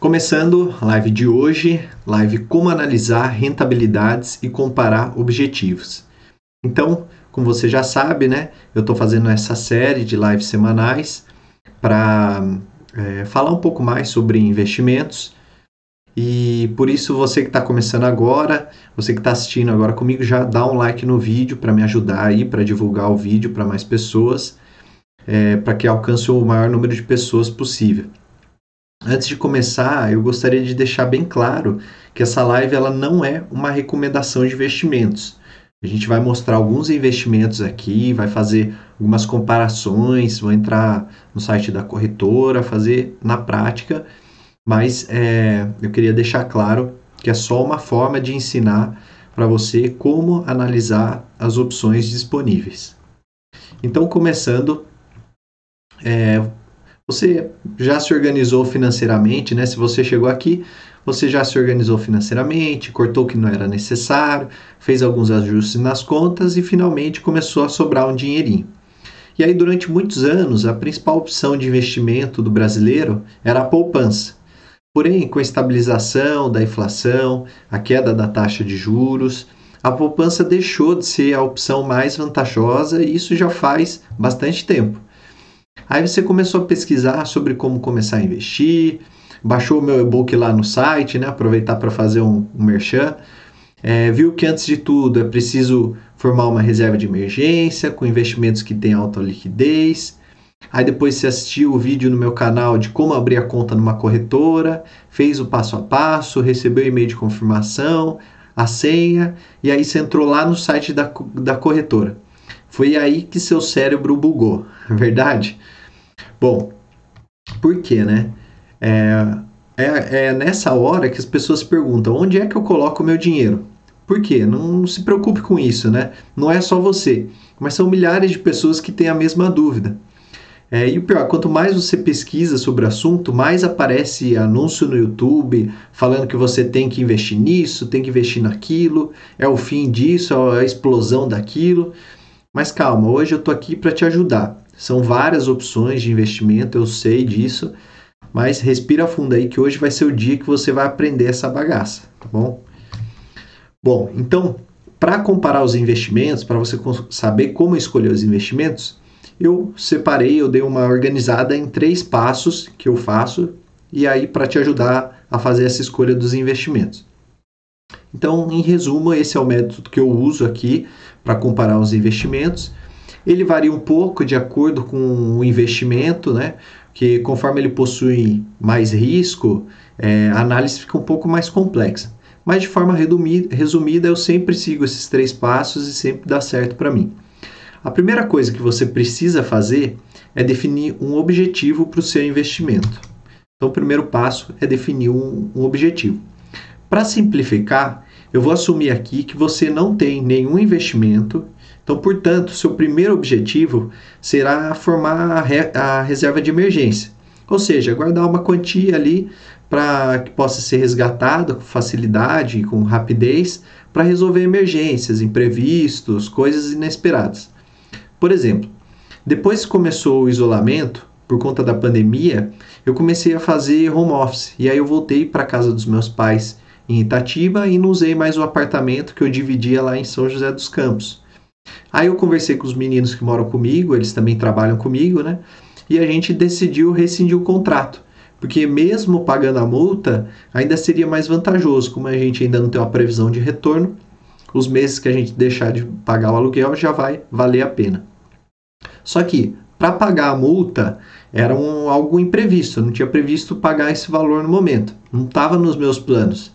Começando a live de hoje, live como analisar rentabilidades e comparar objetivos. Então, como você já sabe, né, eu estou fazendo essa série de lives semanais para é, falar um pouco mais sobre investimentos. E por isso, você que está começando agora, você que está assistindo agora comigo, já dá um like no vídeo para me ajudar aí, para divulgar o vídeo para mais pessoas, é, para que alcance o maior número de pessoas possível. Antes de começar, eu gostaria de deixar bem claro que essa live ela não é uma recomendação de investimentos. A gente vai mostrar alguns investimentos aqui, vai fazer algumas comparações, vou entrar no site da corretora, fazer na prática, mas é, eu queria deixar claro que é só uma forma de ensinar para você como analisar as opções disponíveis. Então, começando, é, você já se organizou financeiramente, né? Se você chegou aqui, você já se organizou financeiramente, cortou o que não era necessário, fez alguns ajustes nas contas e finalmente começou a sobrar um dinheirinho. E aí, durante muitos anos, a principal opção de investimento do brasileiro era a poupança. Porém, com a estabilização da inflação, a queda da taxa de juros, a poupança deixou de ser a opção mais vantajosa e isso já faz bastante tempo. Aí você começou a pesquisar sobre como começar a investir, baixou o meu e-book lá no site, né? Aproveitar para fazer um, um merchan. É, viu que antes de tudo é preciso formar uma reserva de emergência com investimentos que têm alta liquidez. Aí depois você assistiu o vídeo no meu canal de como abrir a conta numa corretora, fez o passo a passo, recebeu o e-mail de confirmação, a senha, e aí você entrou lá no site da, da corretora. Foi aí que seu cérebro bugou, é verdade? Bom, por quê, né? É, é, é, nessa hora que as pessoas perguntam: onde é que eu coloco o meu dinheiro? Por quê? Não, não se preocupe com isso, né? Não é só você, mas são milhares de pessoas que têm a mesma dúvida. É, e o pior, quanto mais você pesquisa sobre o assunto, mais aparece anúncio no YouTube falando que você tem que investir nisso, tem que investir naquilo, é o fim disso, é a explosão daquilo. Mas calma, hoje eu tô aqui para te ajudar. São várias opções de investimento, eu sei disso, mas respira fundo aí que hoje vai ser o dia que você vai aprender essa bagaça, tá bom? Bom, então, para comparar os investimentos, para você saber como escolher os investimentos, eu separei, eu dei uma organizada em três passos que eu faço e aí para te ajudar a fazer essa escolha dos investimentos. Então, em resumo, esse é o método que eu uso aqui para comparar os investimentos. Ele varia um pouco de acordo com o investimento, né? Que conforme ele possui mais risco, é, a análise fica um pouco mais complexa. Mas de forma resumida, eu sempre sigo esses três passos e sempre dá certo para mim. A primeira coisa que você precisa fazer é definir um objetivo para o seu investimento. Então, o primeiro passo é definir um, um objetivo. Para simplificar, eu vou assumir aqui que você não tem nenhum investimento, então, portanto, seu primeiro objetivo será formar a, re a reserva de emergência, ou seja, guardar uma quantia ali para que possa ser resgatada com facilidade com rapidez para resolver emergências, imprevistos, coisas inesperadas. Por exemplo, depois que começou o isolamento, por conta da pandemia, eu comecei a fazer home office. E aí eu voltei para casa dos meus pais em Itatiba e não usei mais o apartamento que eu dividia lá em São José dos Campos. Aí eu conversei com os meninos que moram comigo, eles também trabalham comigo, né? E a gente decidiu rescindir o contrato, porque mesmo pagando a multa, ainda seria mais vantajoso, como a gente ainda não tem uma previsão de retorno, os meses que a gente deixar de pagar o aluguel já vai valer a pena. Só que para pagar a multa era um, algo imprevisto, eu não tinha previsto pagar esse valor no momento, não estava nos meus planos.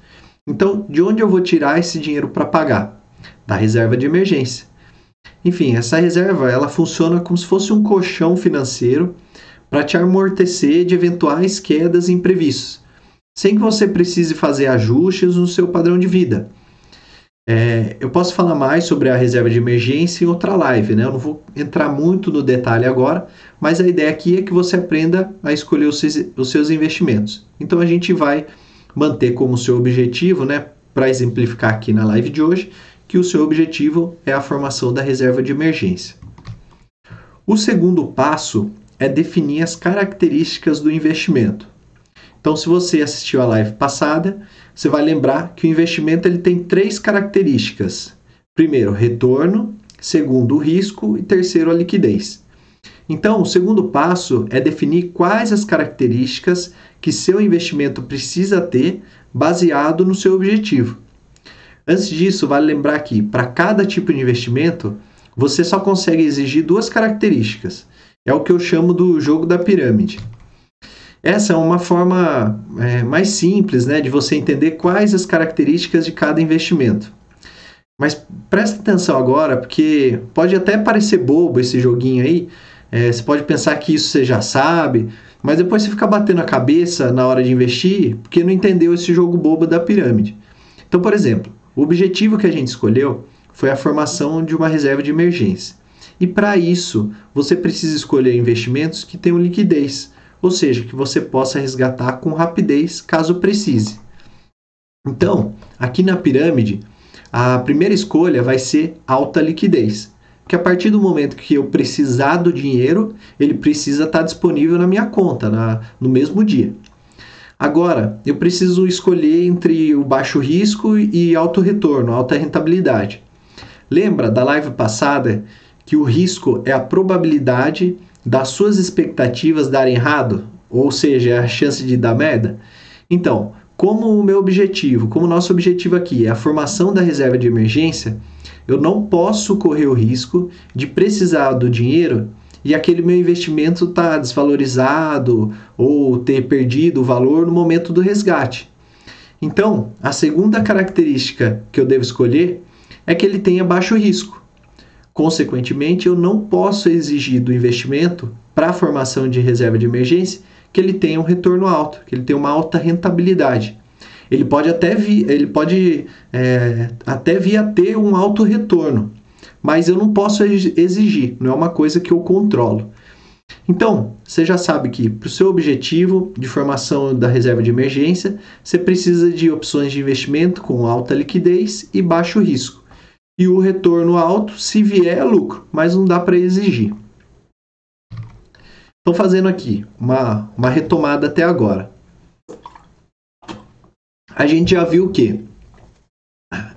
Então, de onde eu vou tirar esse dinheiro para pagar? Da reserva de emergência. Enfim, essa reserva ela funciona como se fosse um colchão financeiro para te amortecer de eventuais quedas imprevistas, sem que você precise fazer ajustes no seu padrão de vida. É, eu posso falar mais sobre a reserva de emergência em outra live, né? Eu não vou entrar muito no detalhe agora, mas a ideia aqui é que você aprenda a escolher os seus, os seus investimentos. Então a gente vai manter como seu objetivo, né, para exemplificar aqui na live de hoje, que o seu objetivo é a formação da reserva de emergência. O segundo passo é definir as características do investimento. Então, se você assistiu a live passada, você vai lembrar que o investimento ele tem três características: primeiro, retorno, segundo, o risco e terceiro, a liquidez. Então, o segundo passo é definir quais as características que seu investimento precisa ter baseado no seu objetivo. Antes disso, vale lembrar que para cada tipo de investimento, você só consegue exigir duas características. É o que eu chamo do jogo da pirâmide. Essa é uma forma é, mais simples né, de você entender quais as características de cada investimento. Mas presta atenção agora, porque pode até parecer bobo esse joguinho aí. É, você pode pensar que isso você já sabe, mas depois você fica batendo a cabeça na hora de investir porque não entendeu esse jogo bobo da pirâmide. Então, por exemplo, o objetivo que a gente escolheu foi a formação de uma reserva de emergência. E para isso, você precisa escolher investimentos que tenham liquidez, ou seja, que você possa resgatar com rapidez caso precise. Então, aqui na pirâmide, a primeira escolha vai ser alta liquidez, que a partir do momento que eu precisar do dinheiro, ele precisa estar disponível na minha conta na, no mesmo dia. Agora, eu preciso escolher entre o baixo risco e alto retorno, alta rentabilidade. Lembra da live passada que o risco é a probabilidade das suas expectativas darem errado, ou seja, é a chance de dar merda? Então, como o meu objetivo, como o nosso objetivo aqui é a formação da reserva de emergência, eu não posso correr o risco de precisar do dinheiro e aquele meu investimento está desvalorizado ou ter perdido o valor no momento do resgate. Então, a segunda característica que eu devo escolher é que ele tenha baixo risco. Consequentemente, eu não posso exigir do investimento para a formação de reserva de emergência que ele tenha um retorno alto, que ele tenha uma alta rentabilidade. Ele pode até vir, ele pode é, até vir a ter um alto retorno, mas eu não posso exigir, não é uma coisa que eu controlo. Então, você já sabe que para o seu objetivo de formação da reserva de emergência, você precisa de opções de investimento com alta liquidez e baixo risco. E o retorno alto, se vier, é lucro, mas não dá para exigir. Estou fazendo aqui uma, uma retomada até agora. A gente já viu que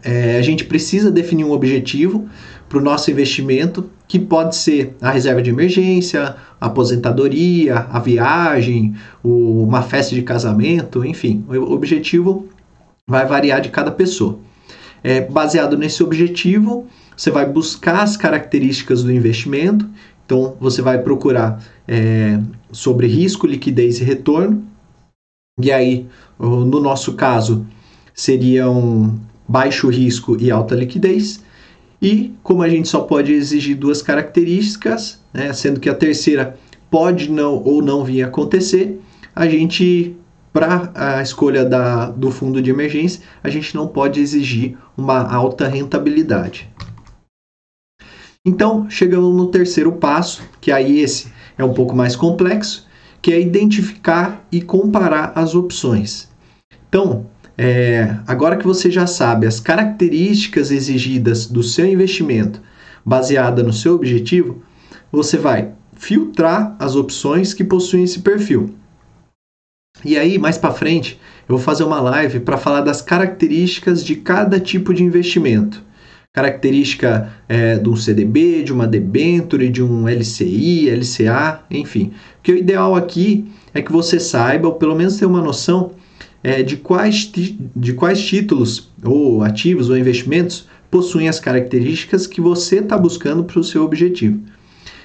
é, a gente precisa definir um objetivo para o nosso investimento, que pode ser a reserva de emergência, a aposentadoria, a viagem, o, uma festa de casamento, enfim, o objetivo vai variar de cada pessoa. É, baseado nesse objetivo, você vai buscar as características do investimento, então você vai procurar é, sobre risco, liquidez e retorno, e aí, no nosso caso, seriam baixo risco e alta liquidez. E como a gente só pode exigir duas características, né, sendo que a terceira pode não ou não vir a acontecer, a gente para a escolha da, do fundo de emergência, a gente não pode exigir uma alta rentabilidade. Então, chegamos no terceiro passo, que aí esse é um pouco mais complexo, que é identificar e comparar as opções. Então, é, agora que você já sabe as características exigidas do seu investimento baseada no seu objetivo, você vai filtrar as opções que possuem esse perfil. E aí, mais para frente, eu vou fazer uma live para falar das características de cada tipo de investimento. Característica é, de um CDB, de uma debenture, de um LCI, LCA, enfim. Porque o ideal aqui é que você saiba, ou pelo menos tenha uma noção, é, de, quais, de quais títulos ou ativos ou investimentos possuem as características que você está buscando para o seu objetivo.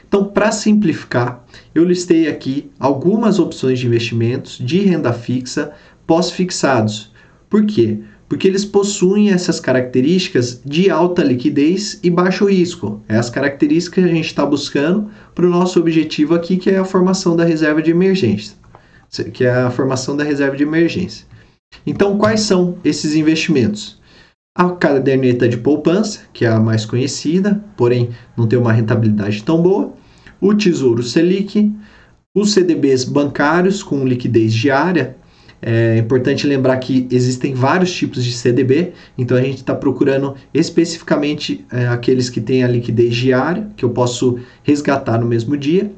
Então, para simplificar, eu listei aqui algumas opções de investimentos de renda fixa pós-fixados. Por quê? Porque eles possuem essas características de alta liquidez e baixo risco. É as características que a gente está buscando para o nosso objetivo aqui, que é a formação da reserva de emergência que é a formação da reserva de emergência. Então, quais são esses investimentos? A caderneta de poupança, que é a mais conhecida, porém não tem uma rentabilidade tão boa, o Tesouro Selic, os CDBs bancários com liquidez diária. É importante lembrar que existem vários tipos de CDB, então a gente está procurando especificamente é, aqueles que têm a liquidez diária, que eu posso resgatar no mesmo dia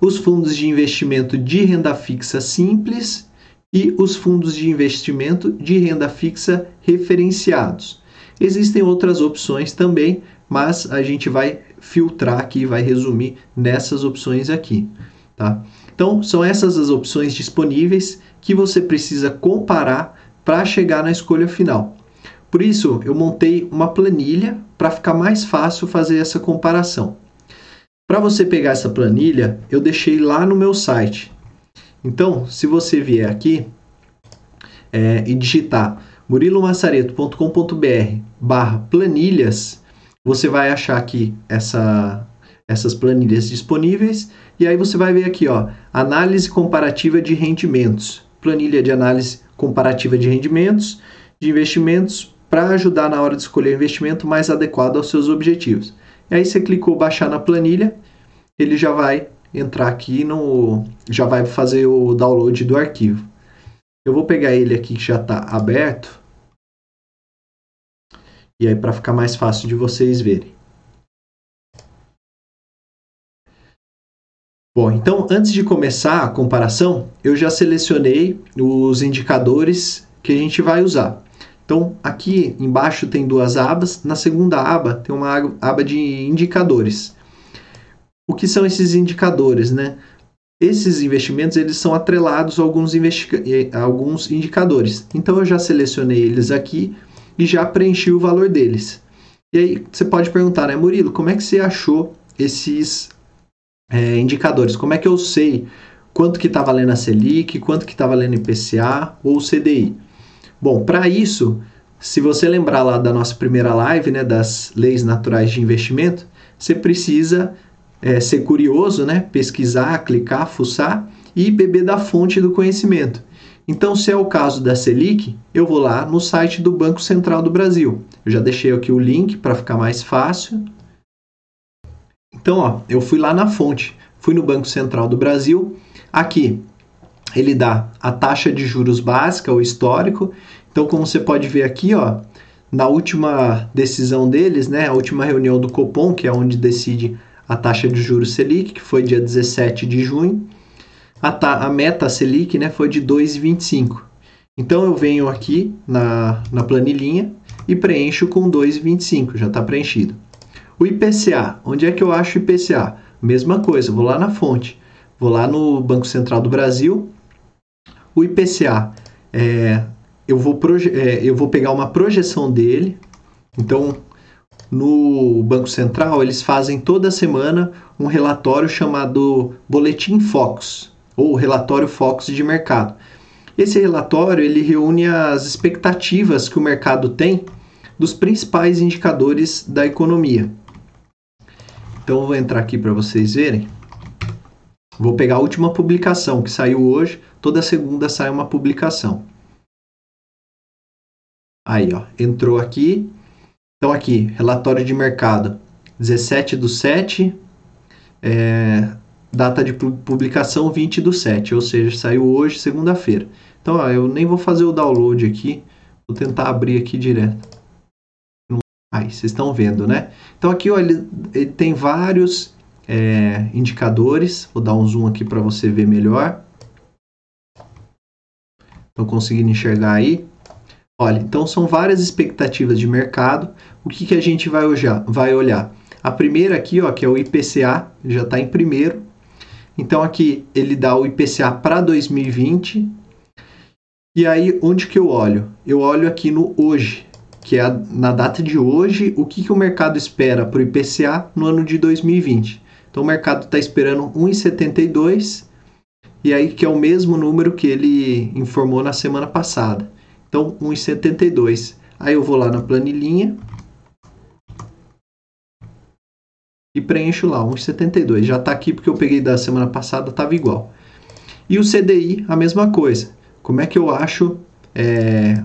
os fundos de investimento de renda fixa simples e os fundos de investimento de renda fixa referenciados. Existem outras opções também, mas a gente vai filtrar aqui, vai resumir nessas opções aqui, tá? Então, são essas as opções disponíveis que você precisa comparar para chegar na escolha final. Por isso, eu montei uma planilha para ficar mais fácil fazer essa comparação. Para você pegar essa planilha, eu deixei lá no meu site. Então, se você vier aqui é, e digitar murilomassareto.com.br barra planilhas, você vai achar aqui essa, essas planilhas disponíveis e aí você vai ver aqui, ó, análise comparativa de rendimentos, planilha de análise comparativa de rendimentos, de investimentos para ajudar na hora de escolher o investimento mais adequado aos seus objetivos. E aí você clicou baixar na planilha, ele já vai entrar aqui no, já vai fazer o download do arquivo. Eu vou pegar ele aqui que já está aberto. E aí para ficar mais fácil de vocês verem. Bom, então antes de começar a comparação, eu já selecionei os indicadores que a gente vai usar. Então aqui embaixo tem duas abas, na segunda aba tem uma aba de indicadores. O que são esses indicadores, né? Esses investimentos eles são atrelados a alguns, a alguns indicadores. Então eu já selecionei eles aqui e já preenchi o valor deles. E aí você pode perguntar, né, Murilo, como é que você achou esses é, indicadores. Como é que eu sei quanto que está valendo a Selic, quanto que está valendo IPCA ou CDI? Bom, para isso, se você lembrar lá da nossa primeira live, né, das leis naturais de investimento, você precisa é, ser curioso, né, pesquisar, clicar, fuçar e beber da fonte do conhecimento. Então, se é o caso da Selic, eu vou lá no site do Banco Central do Brasil. Eu já deixei aqui o link para ficar mais fácil. Então, ó, eu fui lá na fonte, fui no Banco Central do Brasil. Aqui ele dá a taxa de juros básica, o histórico. Então, como você pode ver aqui, ó, na última decisão deles, né, a última reunião do Copom, que é onde decide a taxa de juros Selic, que foi dia 17 de junho, a, a meta Selic né, foi de 2,25. Então eu venho aqui na, na planilhinha e preencho com 2,25, já está preenchido. O IPCA, onde é que eu acho o IPCA? Mesma coisa, vou lá na fonte, vou lá no Banco Central do Brasil. O IPCA, é, eu, vou é, eu vou pegar uma projeção dele. Então, no Banco Central, eles fazem toda semana um relatório chamado Boletim Fox, ou Relatório Fox de Mercado. Esse relatório ele reúne as expectativas que o mercado tem dos principais indicadores da economia. Então eu vou entrar aqui para vocês verem. Vou pegar a última publicação que saiu hoje. Toda segunda sai uma publicação. Aí, ó, entrou aqui. Então aqui, relatório de mercado, 17 do 7, é, data de publicação 20 do 7, ou seja, saiu hoje, segunda-feira. Então, ó, eu nem vou fazer o download aqui, vou tentar abrir aqui direto. Aí, vocês estão vendo, né? Então aqui ó, ele, ele tem vários é, indicadores. Vou dar um zoom aqui para você ver melhor. Estão conseguindo enxergar aí? Olha, então são várias expectativas de mercado. O que, que a gente vai vai olhar? A primeira aqui, ó, que é o IPCA, já está em primeiro. Então aqui ele dá o IPCA para 2020. E aí, onde que eu olho? Eu olho aqui no hoje que é na data de hoje, o que, que o mercado espera para o IPCA no ano de 2020. Então o mercado está esperando 1,72 e aí que é o mesmo número que ele informou na semana passada. Então 1,72. Aí eu vou lá na planilhinha e preencho lá 1,72. Já está aqui porque eu peguei da semana passada, estava igual. E o CDI, a mesma coisa. Como é que eu acho é,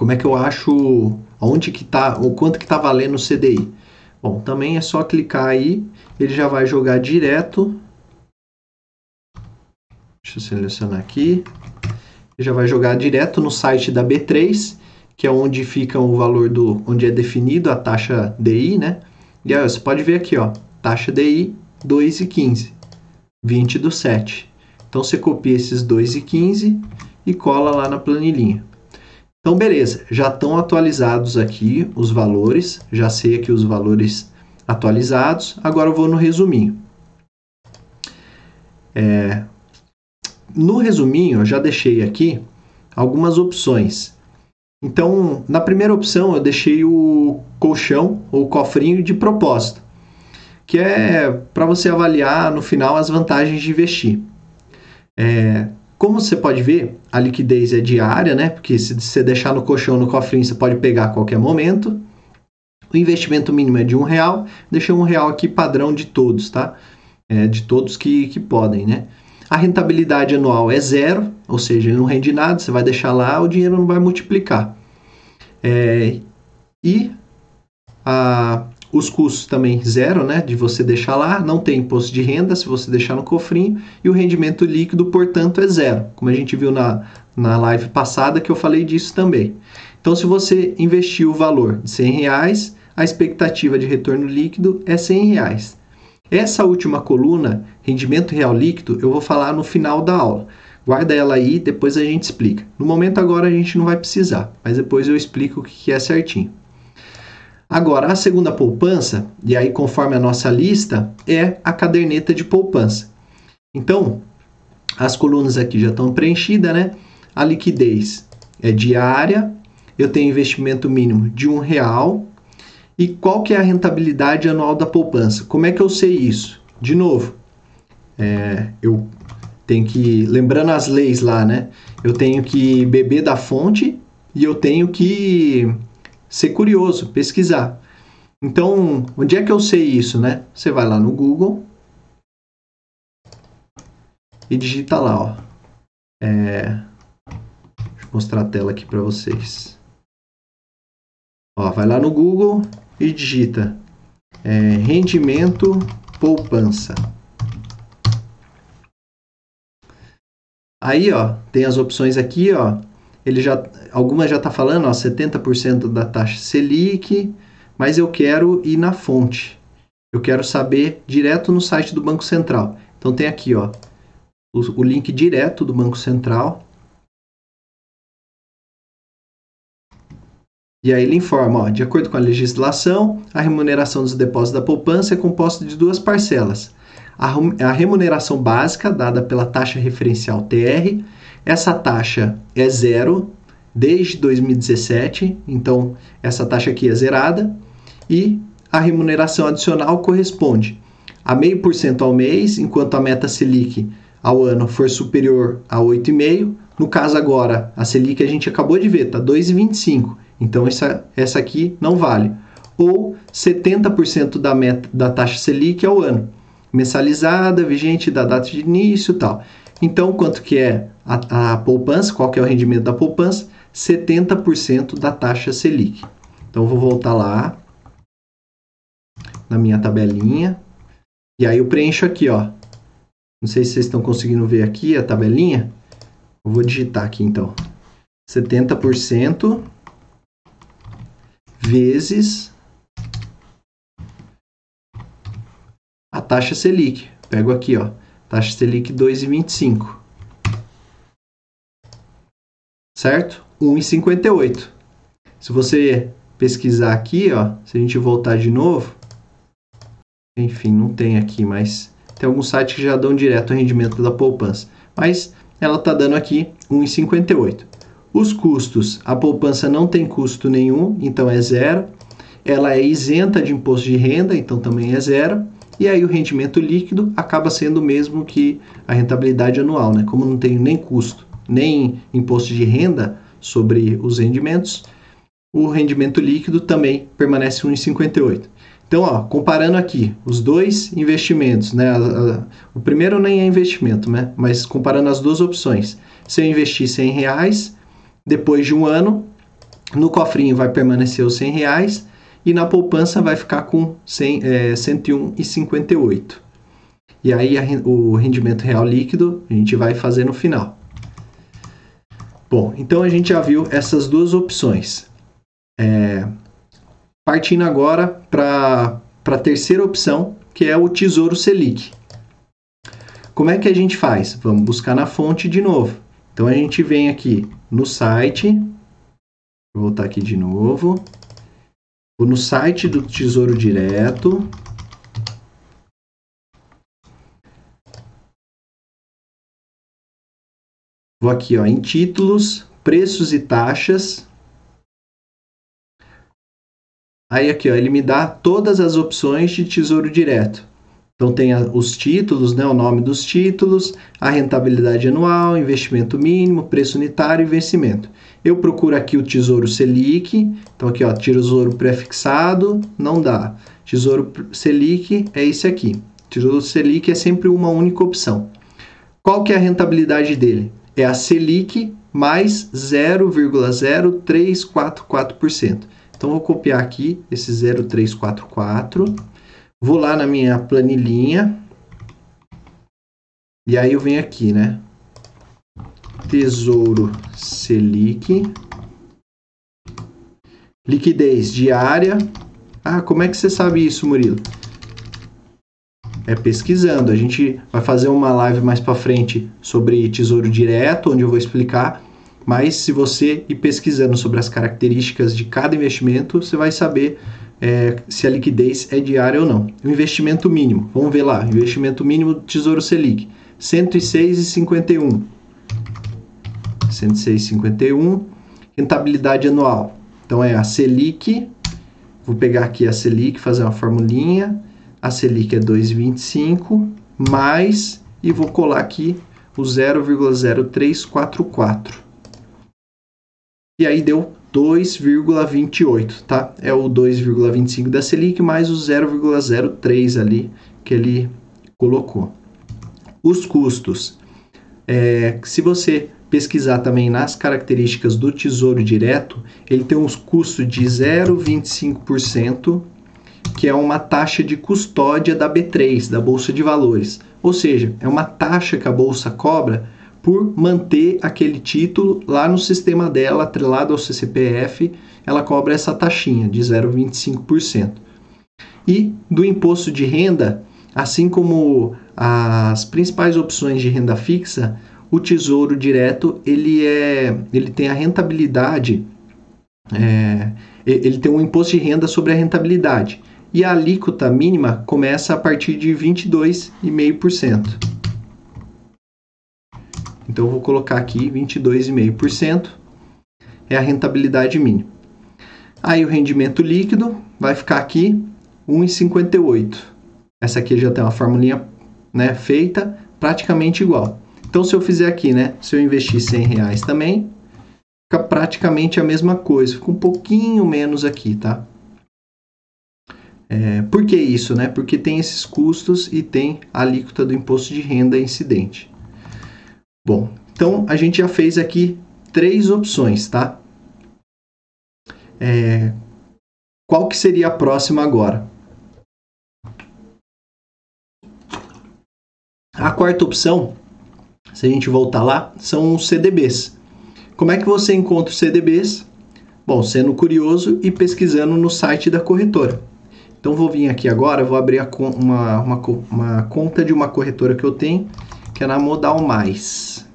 como é que eu acho onde que tá, o quanto que tá valendo o CDI? Bom, também é só clicar aí, ele já vai jogar direto. Deixa eu selecionar aqui. Ele já vai jogar direto no site da B3, que é onde fica o valor do onde é definido a taxa DI, né? E aí você pode ver aqui, ó, taxa DI 2,15, 20 do 7. Então você copia esses 2,15 e cola lá na planilhinha. Então, beleza, já estão atualizados aqui os valores, já sei aqui os valores atualizados. Agora eu vou no resuminho. É, no resuminho, eu já deixei aqui algumas opções. Então, na primeira opção, eu deixei o colchão ou cofrinho de propósito, que é para você avaliar no final as vantagens de investir. É, como você pode ver, a liquidez é diária, né? Porque se você deixar no colchão, no cofrinho, você pode pegar a qualquer momento. O investimento mínimo é de um real. Deixei um real aqui padrão de todos, tá? É, de todos que, que podem, né? A rentabilidade anual é zero, ou seja, ele não rende nada, você vai deixar lá, o dinheiro não vai multiplicar. É, e a, os custos também zero, né? De você deixar lá, não tem imposto de renda se você deixar no cofrinho, e o rendimento líquido, portanto, é zero, como a gente viu na, na live passada que eu falei disso também. Então, se você investir o valor de 100 reais, a expectativa de retorno líquido é 100 reais. Essa última coluna, rendimento real líquido, eu vou falar no final da aula. Guarda ela aí, depois a gente explica. No momento agora a gente não vai precisar, mas depois eu explico o que é certinho. Agora, a segunda poupança, e aí conforme a nossa lista, é a caderneta de poupança. Então, as colunas aqui já estão preenchidas, né? A liquidez é diária, eu tenho investimento mínimo de um real. E qual que é a rentabilidade anual da poupança? Como é que eu sei isso? De novo, é, eu tenho que, lembrando as leis lá, né? Eu tenho que beber da fonte e eu tenho que ser curioso, pesquisar. Então, onde é que eu sei isso, né? Você vai lá no Google e digita lá, ó. É... Deixa eu mostrar a tela aqui para vocês. Ó, vai lá no Google e digita é, rendimento poupança. Aí, ó, tem as opções aqui, ó, ele já algumas já está falando, ó, 70% da taxa Selic, mas eu quero ir na fonte. Eu quero saber direto no site do Banco Central. Então tem aqui, ó, o, o link direto do Banco Central. E aí ele informa, ó, de acordo com a legislação, a remuneração dos depósitos da poupança é composta de duas parcelas. A, a remuneração básica, dada pela taxa referencial TR, essa taxa é zero desde 2017, então essa taxa aqui é zerada, e a remuneração adicional corresponde a meio por cento ao mês, enquanto a meta Selic ao ano for superior a 8,5%. No caso agora, a Selic a gente acabou de ver, está 2,25%, então essa, essa aqui não vale. Ou 70% da, meta, da taxa Selic ao ano, mensalizada, vigente da data de início tal. Então, quanto que é a, a poupança? Qual que é o rendimento da poupança? 70% da taxa Selic. Então, vou voltar lá na minha tabelinha. E aí eu preencho aqui, ó. Não sei se vocês estão conseguindo ver aqui a tabelinha. Eu vou digitar aqui, então. 70% vezes a taxa Selic. Pego aqui, ó. Taxa Selic 2,25. Certo? 1,58. Se você pesquisar aqui, ó, se a gente voltar de novo, enfim, não tem aqui, mas tem alguns sites que já dão direto o rendimento da poupança. Mas ela está dando aqui 1,58. Os custos, a poupança não tem custo nenhum, então é zero. Ela é isenta de imposto de renda, então também é zero e aí o rendimento líquido acaba sendo o mesmo que a rentabilidade anual, né? Como não tem nem custo, nem imposto de renda sobre os rendimentos, o rendimento líquido também permanece 1,58. Então, ó, comparando aqui os dois investimentos, né? O primeiro nem é investimento, né? Mas comparando as duas opções, se eu investir 100 reais, depois de um ano, no cofrinho vai permanecer os 100 reais e na poupança vai ficar com 100, é, 101,58. E aí a, o rendimento real líquido a gente vai fazer no final. Bom, então a gente já viu essas duas opções. É, partindo agora para a terceira opção, que é o Tesouro Selic. Como é que a gente faz? Vamos buscar na fonte de novo. Então a gente vem aqui no site, vou voltar aqui de novo, vou no site do Tesouro Direto, vou aqui ó, em títulos, preços e taxas, Aí aqui, ó, ele me dá todas as opções de tesouro direto. Então tem a, os títulos, né, o nome dos títulos, a rentabilidade anual, investimento mínimo, preço unitário e vencimento. Eu procuro aqui o Tesouro Selic, então aqui ó, Tesouro prefixado, não dá. Tesouro Selic é esse aqui. Tesouro Selic é sempre uma única opção. Qual que é a rentabilidade dele? É a Selic mais 0,0344%. Então, vou copiar aqui esse 0344, vou lá na minha planilhinha, e aí eu venho aqui, né? Tesouro Selic, liquidez diária. Ah, como é que você sabe isso, Murilo? É pesquisando. A gente vai fazer uma live mais para frente sobre tesouro direto, onde eu vou explicar mas se você ir pesquisando sobre as características de cada investimento, você vai saber é, se a liquidez é diária ou não. O investimento mínimo, vamos ver lá, investimento mínimo do Tesouro Selic, 106,51. 106,51. Rentabilidade anual. Então é a Selic, vou pegar aqui a Selic, fazer uma formulinha. A Selic é 2,25 mais e vou colar aqui o 0,0344 e aí deu 2,28, tá? É o 2,25 da Selic mais o 0,03 ali que ele colocou. Os custos. É, se você pesquisar também nas características do Tesouro Direto, ele tem uns custos de 0,25%, que é uma taxa de custódia da B3, da Bolsa de Valores. Ou seja, é uma taxa que a bolsa cobra por manter aquele título lá no sistema dela, atrelado ao CCPF, ela cobra essa taxinha de 0,25%. E do imposto de renda, assim como as principais opções de renda fixa, o Tesouro Direto ele é, ele tem a rentabilidade, é, ele tem um imposto de renda sobre a rentabilidade e a alíquota mínima começa a partir de 22,5%. Então eu vou colocar aqui 22,5% é a rentabilidade mínima. Aí o rendimento líquido vai ficar aqui 1,58. Essa aqui já tem uma formulinha né, feita, praticamente igual. Então se eu fizer aqui, né, se eu investir 100 reais também, fica praticamente a mesma coisa, fica um pouquinho menos aqui, tá? É, por que isso, né? Porque tem esses custos e tem a alíquota do imposto de renda incidente. Bom, então a gente já fez aqui três opções, tá? É, qual que seria a próxima agora? A quarta opção, se a gente voltar lá, são os CDBs. Como é que você encontra os CDBs? Bom, sendo curioso e pesquisando no site da corretora. Então vou vir aqui agora, vou abrir uma, uma, uma conta de uma corretora que eu tenho que é na Modal Mais.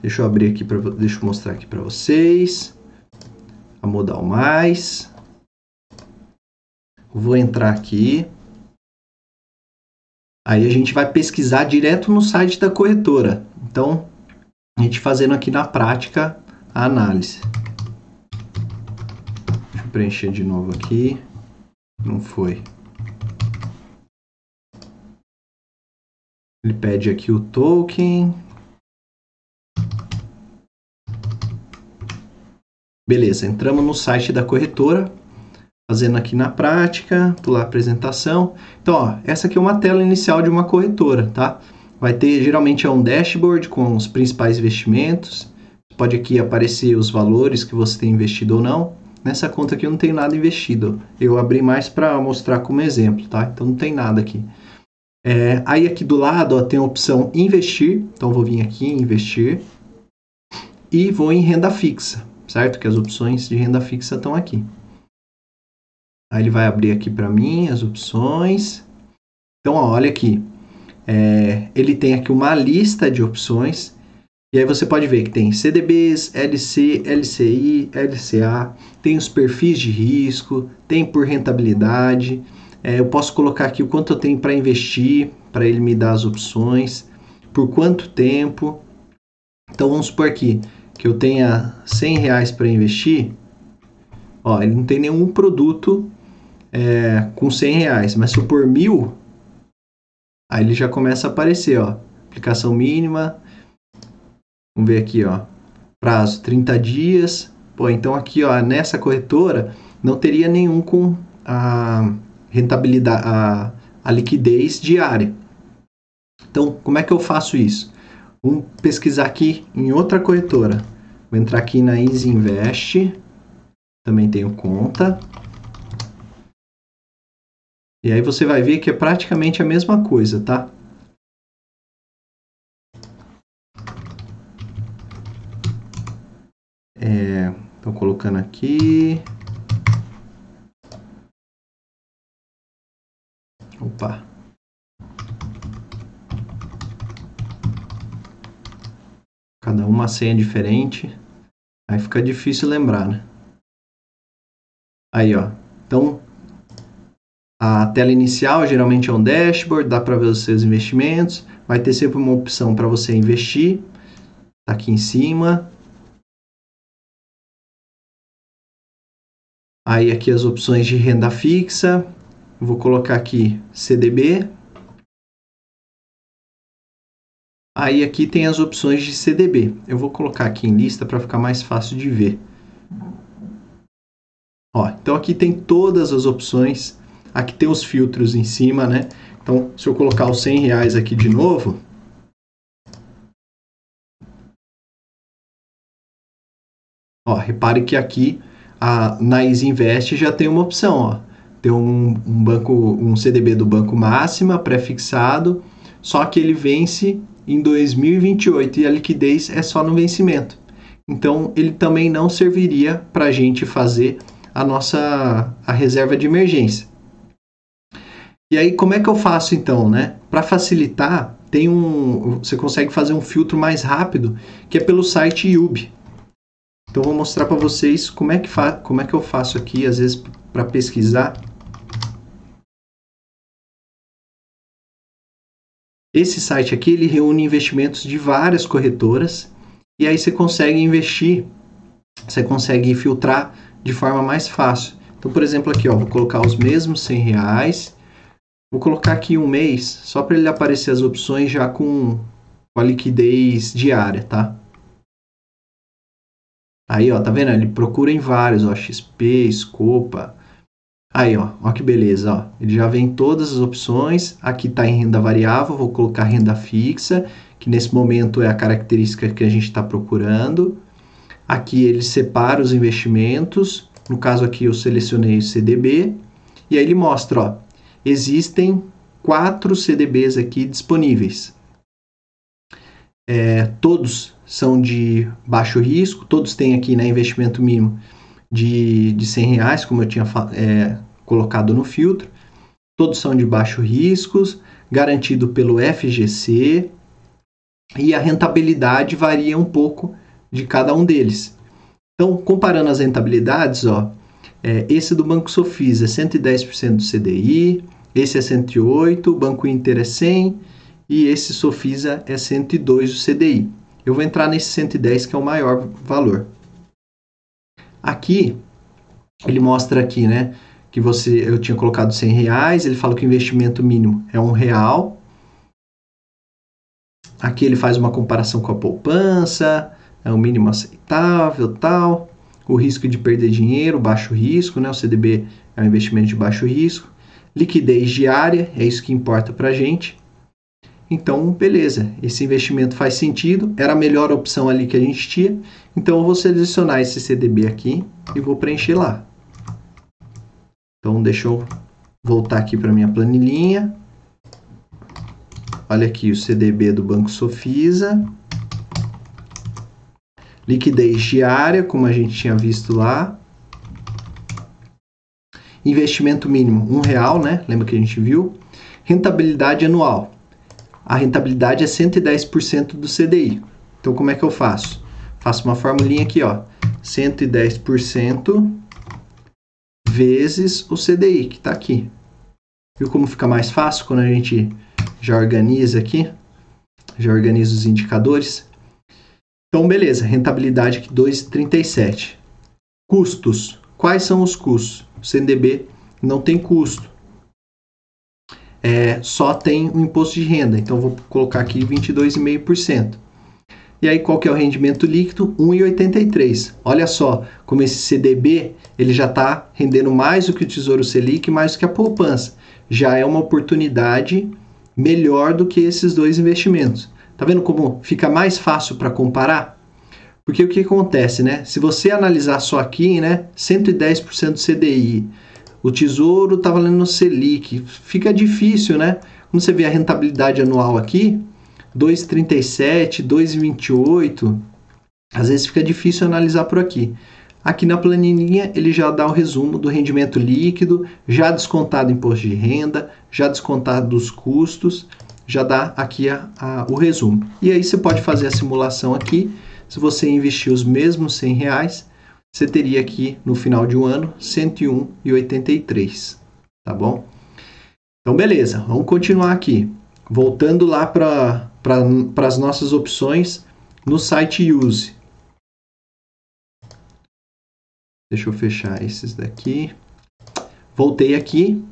Deixa eu abrir aqui para deixa eu mostrar aqui para vocês. A Modal Mais. Vou entrar aqui. Aí a gente vai pesquisar direto no site da corretora. Então, a gente fazendo aqui na prática a análise. Deixa eu preencher de novo aqui. Não foi. Ele pede aqui o token. Beleza, entramos no site da corretora, fazendo aqui na prática, pular apresentação. Então, ó, essa aqui é uma tela inicial de uma corretora, tá? Vai ter, geralmente é um dashboard com os principais investimentos. Pode aqui aparecer os valores que você tem investido ou não. Nessa conta aqui eu não tenho nada investido. Eu abri mais para mostrar como exemplo, tá? Então não tem nada aqui. É, aí aqui do lado ó, tem a opção investir, então vou vir aqui em investir e vou em renda fixa, certo? Que as opções de renda fixa estão aqui. Aí ele vai abrir aqui para mim as opções. Então ó, olha aqui, é, ele tem aqui uma lista de opções E aí você pode ver que tem CDBs, LC, LCI, LCA, tem os perfis de risco, tem por rentabilidade. É, eu posso colocar aqui o quanto eu tenho para investir, para ele me dar as opções, por quanto tempo. Então vamos supor aqui que eu tenha 100 reais para investir. Ó, ele não tem nenhum produto é, com 100 reais, mas se eu pôr mil, aí ele já começa a aparecer, ó. Aplicação mínima. Vamos ver aqui, ó. Prazo 30 dias. Pô, então aqui, ó, nessa corretora não teria nenhum com a rentabilidade, a, a liquidez diária. Então, como é que eu faço isso? Vamos pesquisar aqui em outra corretora. Vou entrar aqui na Easy Invest. Também tenho conta. E aí você vai ver que é praticamente a mesma coisa, tá? É, Estou colocando aqui. Opa. Cada uma senha diferente. Aí fica difícil lembrar, né? Aí, ó. Então, a tela inicial geralmente é um dashboard, dá para ver os seus investimentos. Vai ter sempre uma opção para você investir. Tá aqui em cima. Aí aqui as opções de renda fixa. Vou colocar aqui CDB. Aí aqui tem as opções de CDB. Eu vou colocar aqui em lista para ficar mais fácil de ver. Ó, então aqui tem todas as opções. Aqui tem os filtros em cima, né? Então, se eu colocar os 100 reais aqui de novo, ó, repare que aqui a, na Invest já tem uma opção, ó. Tem um, um banco, um CDB do Banco Máxima pré-fixado, só que ele vence em 2028 e a liquidez é só no vencimento. Então, ele também não serviria para a gente fazer a nossa a reserva de emergência. E aí, como é que eu faço então, né? Para facilitar, tem um, você consegue fazer um filtro mais rápido, que é pelo site Yubi. Então, vou mostrar para vocês como é que fa como é que eu faço aqui, às vezes para pesquisar. Esse site aqui ele reúne investimentos de várias corretoras e aí você consegue investir, você consegue filtrar de forma mais fácil. Então, por exemplo, aqui, ó, vou colocar os mesmos 100 reais, vou colocar aqui um mês, só para ele aparecer as opções já com, com a liquidez diária, tá? Aí, ó, tá vendo? Ele procura em vários, ó, XP, Scopa, Aí, ó, ó que beleza, ó. Ele já vem todas as opções. Aqui está em renda variável, vou colocar renda fixa, que nesse momento é a característica que a gente está procurando. Aqui ele separa os investimentos. No caso aqui eu selecionei o CDB. E aí ele mostra, ó, existem quatro CDBs aqui disponíveis. É, todos são de baixo risco, todos têm aqui né, investimento mínimo de, de 100 reais, como eu tinha é, colocado no filtro. Todos são de baixo riscos, garantido pelo FGC, e a rentabilidade varia um pouco de cada um deles. Então, comparando as rentabilidades, ó, é, esse do Banco Sofis é 110% do CDI, esse é 108, o Banco Inter é 100 e esse Sofisa é 102 do CDI. Eu vou entrar nesse 110 que é o maior valor. Aqui, ele mostra aqui, né, que você, eu tinha colocado 100 reais, ele fala que o investimento mínimo é um real. Aqui ele faz uma comparação com a poupança, é o mínimo aceitável, tal. O risco de perder dinheiro, baixo risco, né? O CDB é um investimento de baixo risco. Liquidez diária, é isso que importa para gente. Então, beleza, esse investimento faz sentido, era a melhor opção ali que a gente tinha. Então, eu vou selecionar esse CDB aqui e vou preencher lá. Então, deixa eu voltar aqui para minha planilhinha. Olha aqui o CDB do Banco Sofisa. Liquidez diária, como a gente tinha visto lá. Investimento mínimo, um real, né? Lembra que a gente viu? Rentabilidade anual, a rentabilidade é 110% do CDI. Então, como é que eu faço? Faço uma formulinha aqui, ó. 110% vezes o CDI, que está aqui. Viu como fica mais fácil quando a gente já organiza aqui? Já organiza os indicadores. Então, beleza. Rentabilidade aqui 2,37. Custos. Quais são os custos? O CNDB não tem custo. É, só tem o imposto de renda. Então, vou colocar aqui 22,5%. E aí, qual que é o rendimento líquido? 1,83. Olha só como esse CDB ele já está rendendo mais do que o Tesouro Selic, mais do que a poupança. Já é uma oportunidade melhor do que esses dois investimentos. Tá vendo como fica mais fácil para comparar? Porque o que acontece, né? Se você analisar só aqui, né, 110% do CDI, o Tesouro está valendo no Selic, fica difícil, né? Quando você vê a rentabilidade anual aqui, 2,37, 2,28. Às vezes fica difícil analisar por aqui. Aqui na planilha ele já dá o resumo do rendimento líquido, já descontado imposto de renda, já descontado dos custos, já dá aqui a, a, o resumo. E aí você pode fazer a simulação aqui. Se você investir os mesmos 100 reais, você teria aqui no final de um ano 101,83, tá bom? Então beleza, vamos continuar aqui. Voltando lá para para as nossas opções no site Use. Deixa eu fechar esses daqui. Voltei aqui.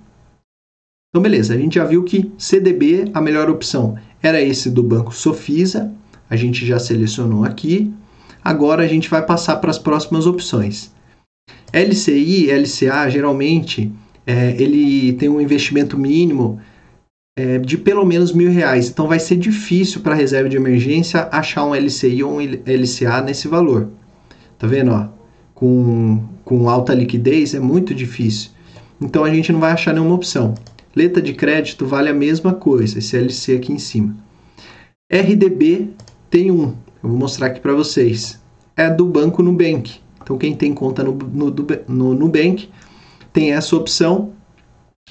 Então, beleza, a gente já viu que CDB, a melhor opção era esse do Banco Sofisa. A gente já selecionou aqui. Agora a gente vai passar para as próximas opções. LCI, LCA, geralmente, é, ele tem um investimento mínimo é, de pelo menos mil reais. Então vai ser difícil para reserva de emergência achar um LCI ou um LCA nesse valor. Tá vendo? Ó? Com, com alta liquidez é muito difícil. Então a gente não vai achar nenhuma opção. Letra de crédito vale a mesma coisa, esse LC aqui em cima. RDB tem um, eu vou mostrar aqui para vocês. É do Banco Nubank. Então quem tem conta no, no, no Nubank tem essa opção.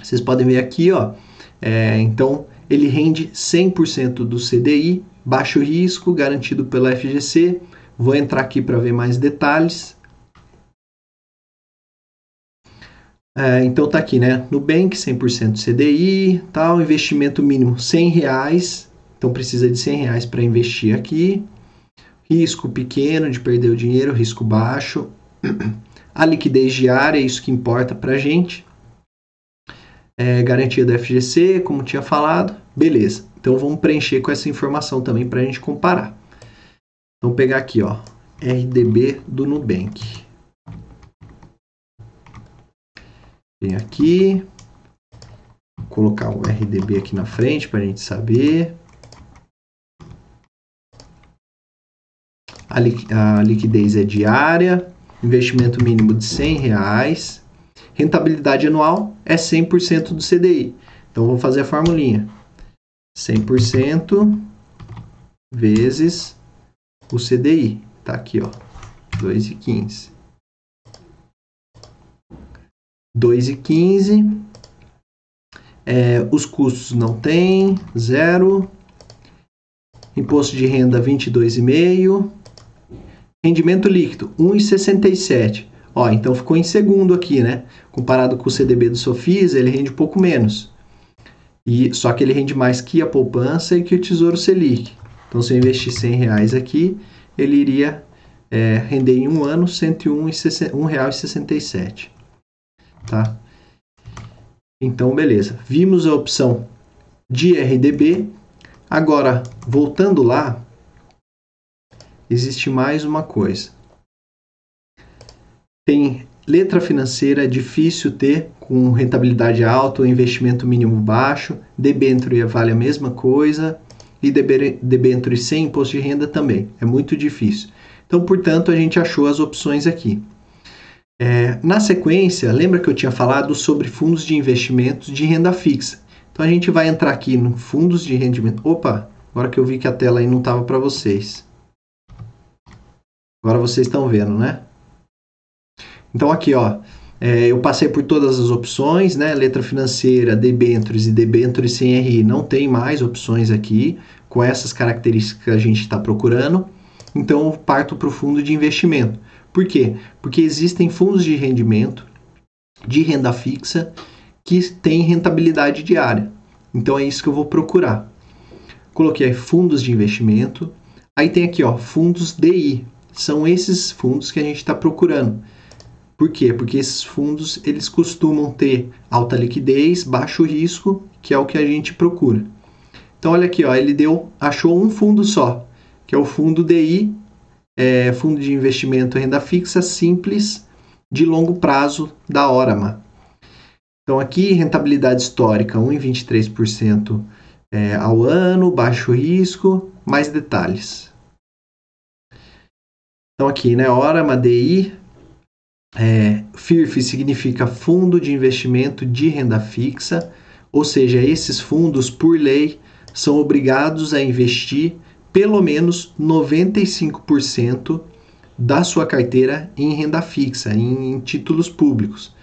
Vocês podem ver aqui, ó é, então, ele rende 100% do CDI, baixo risco, garantido pela FGC. Vou entrar aqui para ver mais detalhes. É, então tá aqui, né? Nubank, 100% CDI, tal, investimento mínimo 100 reais. Então precisa de 100 reais para investir aqui. Risco pequeno de perder o dinheiro, risco baixo. A liquidez diária, é isso que importa para gente é, garantia do FGC, como tinha falado, beleza. Então vamos preencher com essa informação também para a gente comparar. Então pegar aqui, ó, RDB do Nubank. Vem aqui, colocar o RDB aqui na frente para a gente saber. A, li a liquidez é diária, investimento mínimo de 100 reais Rentabilidade anual é 100% do CDI. Então, vou fazer a formulinha. 100% vezes o CDI. Tá aqui, ó. 2,15. 2,15. É, os custos não tem, zero. Imposto de renda 22,5. Rendimento líquido 1,67. Ó, então ficou em segundo aqui, né? Comparado com o CDB do Sofis, ele rende um pouco menos. E só que ele rende mais que a poupança e que o Tesouro Selic. Então, se eu investir 100 reais aqui, ele iria é, render em um ano R$ 101,67. Tá? Então, beleza. Vimos a opção de RDB. Agora, voltando lá, existe mais uma coisa. Tem letra financeira difícil ter, com rentabilidade alta investimento mínimo baixo. Debênture vale a mesma coisa. E debênture sem imposto de renda também. É muito difícil. Então, portanto, a gente achou as opções aqui. É, na sequência, lembra que eu tinha falado sobre fundos de investimentos de renda fixa. Então a gente vai entrar aqui no fundos de rendimento. Opa, agora que eu vi que a tela aí não estava para vocês. Agora vocês estão vendo, né? Então aqui, ó, é, eu passei por todas as opções, né? Letra financeira, debêntures e debêntures sem RI. Não tem mais opções aqui com essas características que a gente está procurando. então eu parto para o fundo de investimento. Por quê? Porque existem fundos de rendimento, de renda fixa, que têm rentabilidade diária. Então é isso que eu vou procurar. Coloquei fundos de investimento. Aí tem aqui, ó, fundos DI. São esses fundos que a gente está procurando. Por quê? Porque esses fundos eles costumam ter alta liquidez, baixo risco, que é o que a gente procura. Então olha aqui, ó, ele deu, achou um fundo só, que é o fundo DI, é, fundo de investimento renda fixa simples de longo prazo da Orama. Então aqui rentabilidade histórica 1,23% é, ao ano, baixo risco, mais detalhes. Então aqui, né, Orama DI, é, FIRF significa Fundo de Investimento de Renda Fixa, ou seja, esses fundos, por lei, são obrigados a investir pelo menos 95% da sua carteira em renda fixa, em, em, títulos públicos.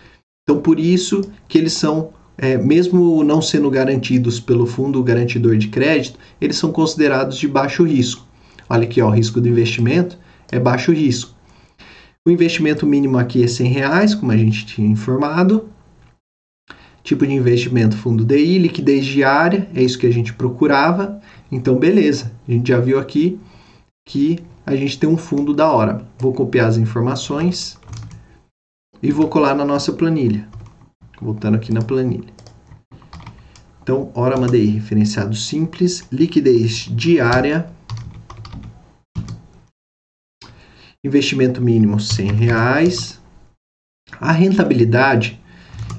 Então, por isso que eles são, é, mesmo não sendo garantidos pelo fundo garantidor de crédito, eles são considerados de baixo risco. Olha aqui, ó, o risco do investimento é baixo risco. O investimento mínimo aqui é 100 reais, como a gente tinha informado. Tipo de investimento fundo DI, liquidez diária, é isso que a gente procurava. Então, beleza, a gente já viu aqui que a gente tem um fundo da hora. Vou copiar as informações e vou colar na nossa planilha. Voltando aqui na planilha. Então, hora DI referenciado simples, liquidez diária, investimento mínimo 100 reais. A rentabilidade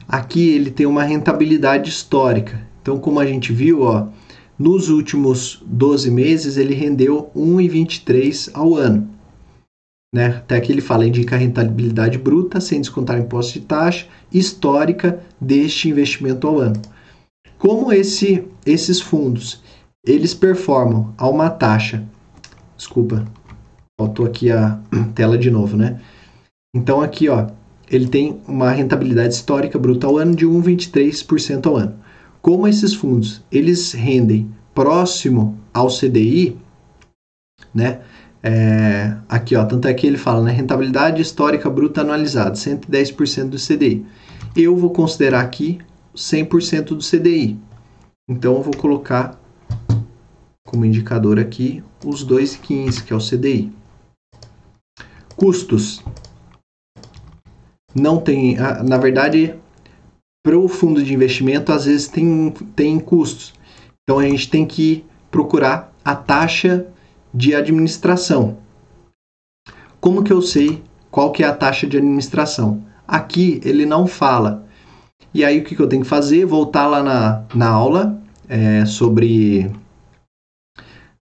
Aqui ele tem uma rentabilidade histórica. Então, como a gente viu, ó, nos últimos 12 meses ele rendeu 1,23 ao ano. Né? Até aqui ele fala, indica a rentabilidade bruta, sem descontar imposto de taxa, histórica deste investimento ao ano. Como esse, esses fundos, eles performam a uma taxa, desculpa, faltou aqui a tela de novo, né? Então aqui, ó, ele tem uma rentabilidade histórica bruta ao ano de 1,23% ao ano. Como esses fundos eles rendem próximo ao CDI, né? É, aqui, ó, tanto é que ele fala, né? Rentabilidade histórica bruta anualizada, 110% do CDI. Eu vou considerar aqui 100% do CDI. Então, eu vou colocar como indicador aqui os 2,15, que é o CDI. Custos não tem. Na verdade, para o fundo de investimento, às vezes tem, tem custos. Então a gente tem que procurar a taxa de administração. Como que eu sei qual que é a taxa de administração? Aqui ele não fala. E aí o que, que eu tenho que fazer? Voltar lá na, na aula é, sobre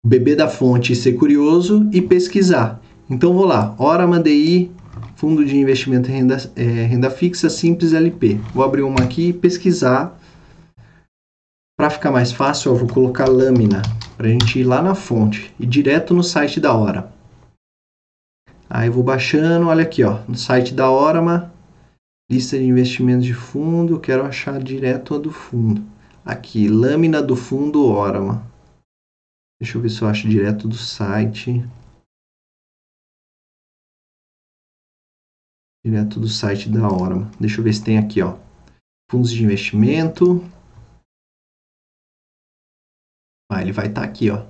beber da fonte e ser curioso e pesquisar. Então vou lá, hora mandei Fundo de investimento em renda, é, renda fixa simples LP. Vou abrir uma aqui e pesquisar. Para ficar mais fácil, eu vou colocar lâmina para a gente ir lá na fonte e direto no site da hora. Aí eu vou baixando, olha aqui, ó, no site da Orama, lista de investimentos de fundo, quero achar direto a do fundo. Aqui, lâmina do fundo Orama. Deixa eu ver se eu acho direto do site. Direto do site da Orama. Deixa eu ver se tem aqui, ó. Fundos de investimento. Ah, ele vai estar tá aqui, ó.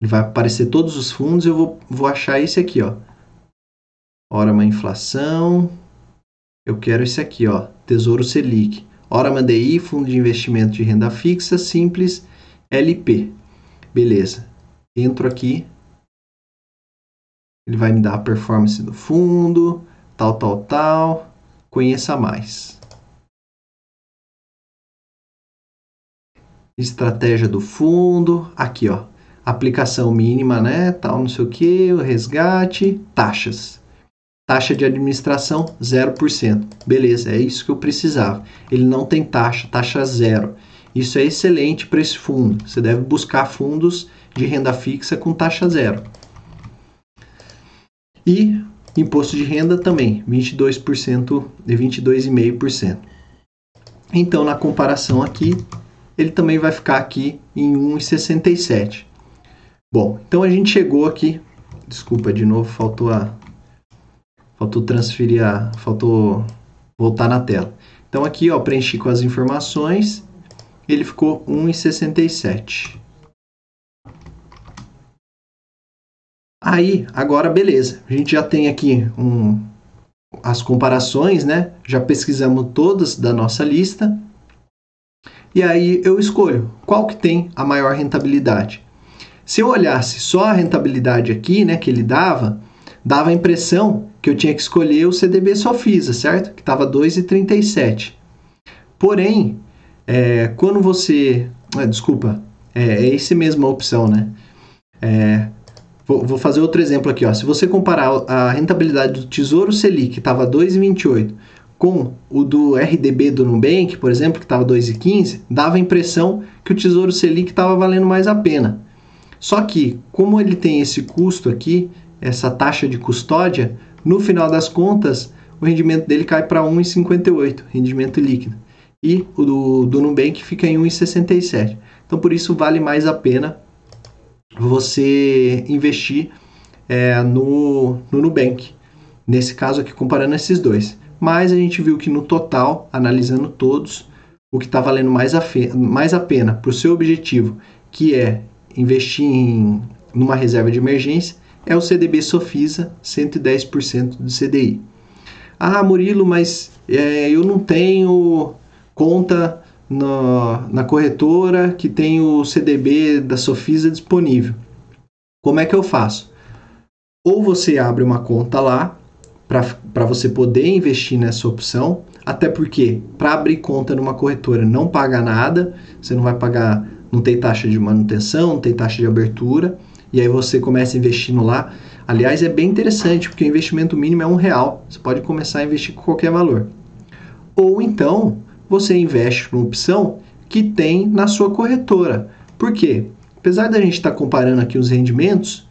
Ele vai aparecer todos os fundos, eu vou, vou achar esse aqui, ó. Orama Inflação. Eu quero esse aqui, ó. Tesouro Selic. Orama DI, Fundo de Investimento de Renda Fixa, Simples, LP. Beleza. Entro aqui, ele vai me dar a performance do fundo, tal, tal, tal. Conheça mais. Estratégia do fundo, aqui ó, aplicação mínima, né, tal, não sei o que, o resgate, taxas. Taxa de administração 0%. Beleza, é isso que eu precisava. Ele não tem taxa, taxa zero. Isso é excelente para esse fundo. Você deve buscar fundos de renda fixa com taxa zero. E imposto de renda também, 22% e 22,5%. Então, na comparação aqui, ele também vai ficar aqui em 1,67. Bom, então a gente chegou aqui. Desculpa, de novo, faltou a. Faltou transferir a. Faltou voltar na tela. Então aqui, ó, preenchi com as informações. Ele ficou 1,67. Aí, agora beleza. A gente já tem aqui um, as comparações, né? Já pesquisamos todas da nossa lista. E aí eu escolho qual que tem a maior rentabilidade. Se eu olhasse só a rentabilidade aqui, né, que ele dava, dava a impressão que eu tinha que escolher o CDB Sofisa, certo? Que estava 2,37. Porém, é, quando você... Ah, desculpa, é, é essa mesma opção, né? É, Vou, vou, fazer outro exemplo aqui. Ó. Se você comparar a rentabilidade do Tesouro Selic, que estava 2,28, com o do RDB do Nubank, por exemplo, que estava 2,15, dava a impressão que o Tesouro Selic estava valendo mais a pena. Só que, como ele tem esse custo aqui, essa taxa de custódia, no final das contas, o rendimento dele cai para 1,58, rendimento líquido. E o do, do Nubank fica em 1,67. Então, por isso, vale mais a pena você investir é, no, no Nubank. Nesse caso aqui, comparando esses dois. Mas a gente viu que no total, analisando todos, o que está valendo mais a, fe, mais a pena para o seu objetivo, que é investir em numa reserva de emergência, é o CDB Sofisa, 110% do CDI. Ah, Murilo, mas é, eu não tenho conta na, na corretora que tem o CDB da Sofisa disponível. Como é que eu faço? Ou você abre uma conta lá para você poder investir nessa opção, até porque para abrir conta numa corretora não paga nada, você não vai pagar, não tem taxa de manutenção, não tem taxa de abertura, e aí você começa investindo lá. Aliás, é bem interessante, porque o investimento mínimo é um real. Você pode começar a investir com qualquer valor. Ou então, você investe numa opção que tem na sua corretora. Por quê? Apesar da gente estar tá comparando aqui os rendimentos,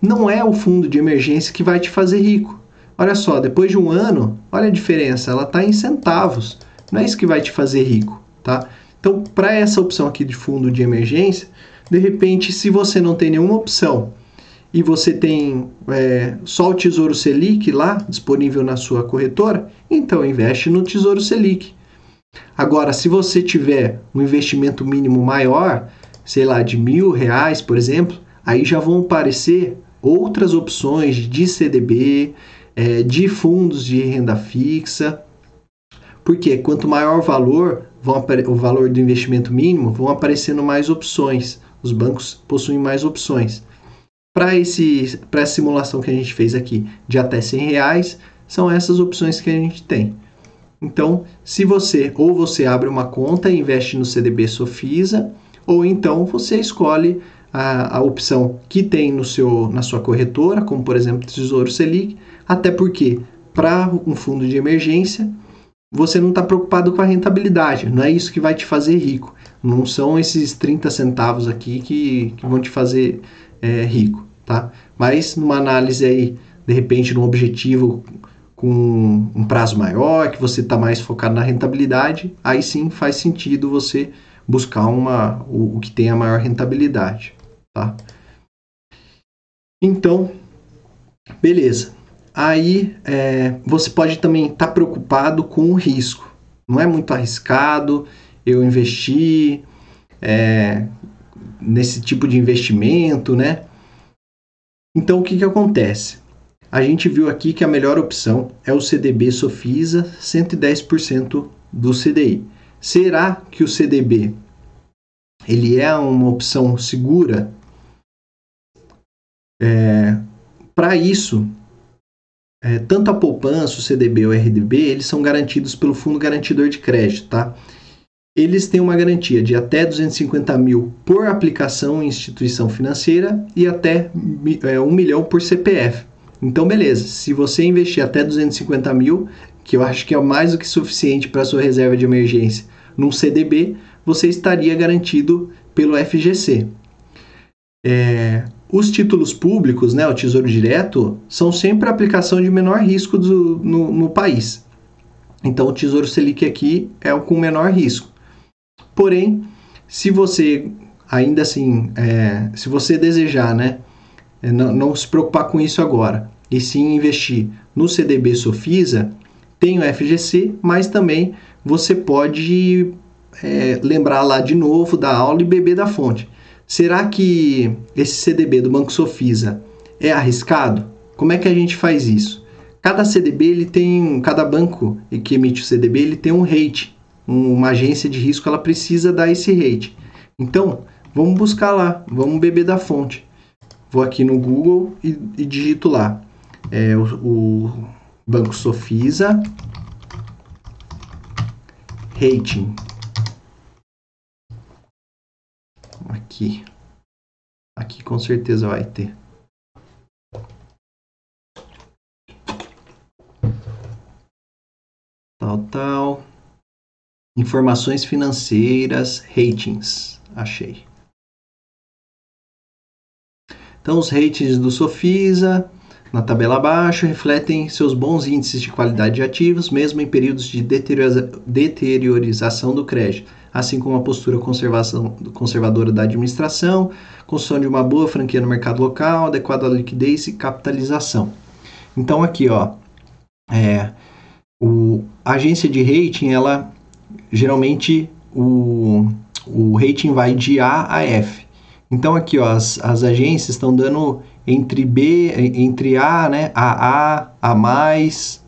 não é o fundo de emergência que vai te fazer rico. Olha só, depois de um ano, olha a diferença, ela está em centavos. Não é isso que vai te fazer rico, tá? Então, para essa opção aqui de fundo de emergência, de repente, se você não tem nenhuma opção e você tem é, só o Tesouro Selic lá disponível na sua corretora, então investe no Tesouro Selic. Agora, se você tiver um investimento mínimo maior, sei lá, de mil reais, por exemplo, aí já vão aparecer outras opções de CDB, é, de fundos de renda fixa. Porque quanto maior o valor, vão o valor do investimento mínimo, vão aparecendo mais opções. Os bancos possuem mais opções. Para essa simulação que a gente fez aqui de até 100 reais, são essas opções que a gente tem. Então, se você ou você abre uma conta e investe no CDB Sofisa, ou então você escolhe a, a opção que tem no seu, na sua corretora, como por exemplo Tesouro Selic, até porque para um fundo de emergência você não está preocupado com a rentabilidade, não é isso que vai te fazer rico. Não são esses 30 centavos aqui que, que vão te fazer é, rico, tá? Mas numa análise aí, de repente, num objetivo com um prazo maior, que você está mais focado na rentabilidade, aí sim faz sentido você buscar uma, o, o que tem a maior rentabilidade. Tá? Então, beleza. Aí é, você pode também estar tá preocupado com o risco. Não é muito arriscado eu investir é, nesse tipo de investimento, né? Então o que, que acontece? A gente viu aqui que a melhor opção é o CDB Sofisa 110% do CDI. Será que o CDB ele é uma opção segura? É, Para isso, é, tanto a poupança, o CDB ou o RDB, eles são garantidos pelo Fundo Garantidor de Crédito, tá? Eles têm uma garantia de até 250 mil por aplicação em instituição financeira e até é, 1 milhão por CPF. Então, beleza, se você investir até 250 mil, que eu acho que é mais do que suficiente para sua reserva de emergência, num CDB, você estaria garantido pelo FGC. É, os títulos públicos, né, o Tesouro Direto, são sempre a aplicação de menor risco do, no, no país. Então, o Tesouro Selic aqui é o com menor risco. Porém, se você ainda assim, é, se você desejar, né, não, não, se preocupar com isso agora, e sim investir no CDB Sofisa, tem o FGC, mas também você pode é, lembrar lá de novo da aula e beber da fonte. Será que esse CDB do Banco Sofisa é arriscado? Como é que a gente faz isso? Cada CDB ele tem, cada banco que emite o CDB ele tem um rate, uma agência de risco ela precisa dar esse rate. Então vamos buscar lá, vamos beber da fonte. Vou aqui no Google e, e digito lá é, o, o Banco Sofisa rating. Aqui. Aqui com certeza vai ter. Tal, tal. Informações financeiras, ratings. Achei. Então, os ratings do Sofisa, na tabela abaixo, refletem seus bons índices de qualidade de ativos, mesmo em períodos de deteriorização do crédito, assim como a postura conservadora da administração, construção de uma boa franquia no mercado local, adequada liquidez e capitalização. Então, aqui, ó, é, o, a agência de rating, ela geralmente o, o rating vai de A a F. Então aqui ó, as, as agências estão dando entre B, entre A, né, AA, A mais,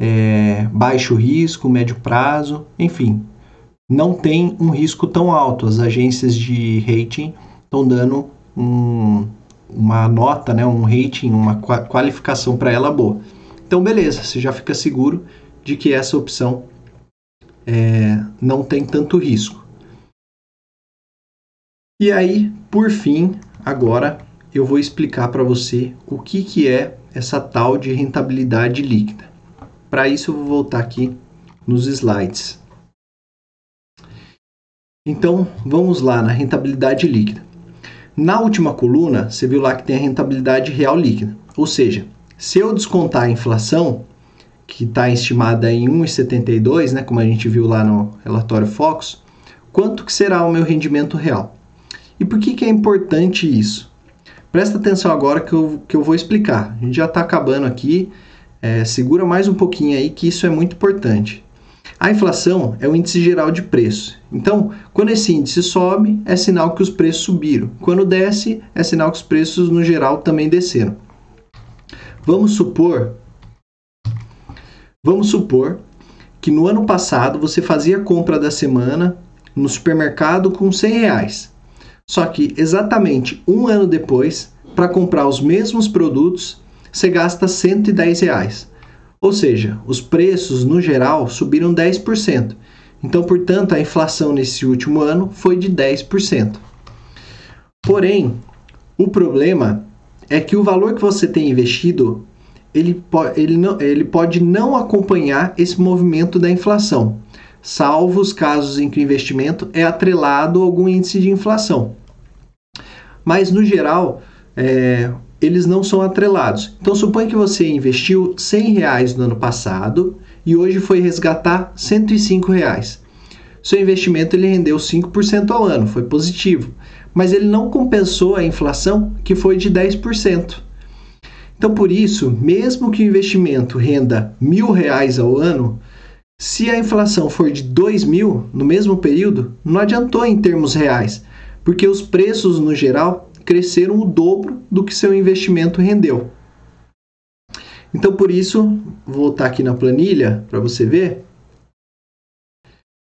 é, baixo risco, médio prazo, enfim, não tem um risco tão alto. As agências de rating estão dando um, uma nota, né, um rating, uma qualificação para ela boa. Então, beleza, você já fica seguro de que essa opção é, não tem tanto risco. E aí, por fim, agora eu vou explicar para você o que, que é essa tal de rentabilidade líquida. Para isso, eu vou voltar aqui nos slides. Então, vamos lá na rentabilidade líquida. Na última coluna, você viu lá que tem a rentabilidade real líquida. Ou seja, se eu descontar a inflação, que está estimada em 1,72, né, como a gente viu lá no relatório Focus, quanto que será o meu rendimento real? E por que, que é importante isso? Presta atenção agora que eu, que eu vou explicar. A gente já está acabando aqui, é, segura mais um pouquinho aí que isso é muito importante. A inflação é o índice geral de preço. Então, quando esse índice sobe, é sinal que os preços subiram. Quando desce, é sinal que os preços no geral também desceram. Vamos supor Vamos supor que no ano passado você fazia compra da semana no supermercado com 100 reais. Só que exatamente um ano depois, para comprar os mesmos produtos, você gasta 110 reais. Ou seja, os preços no geral subiram 10%. Então, portanto, a inflação nesse último ano foi de 10%. Porém, o problema é que o valor que você tem investido ele, ele, não, ele pode não acompanhar esse movimento da inflação, salvo os casos em que o investimento é atrelado a algum índice de inflação. Mas, no geral, é, eles não são atrelados. Então, suponha que você investiu 100 reais no ano passado e hoje foi resgatar 105 reais. Seu investimento ele rendeu 5% ao ano, foi positivo, mas ele não compensou a inflação, que foi de 10%. Então, por isso, mesmo que o investimento renda mil reais ao ano, se a inflação for de dois mil no mesmo período, não adiantou em termos reais, porque os preços no geral cresceram o dobro do que seu investimento rendeu. Então, por isso, vou voltar aqui na planilha para você ver.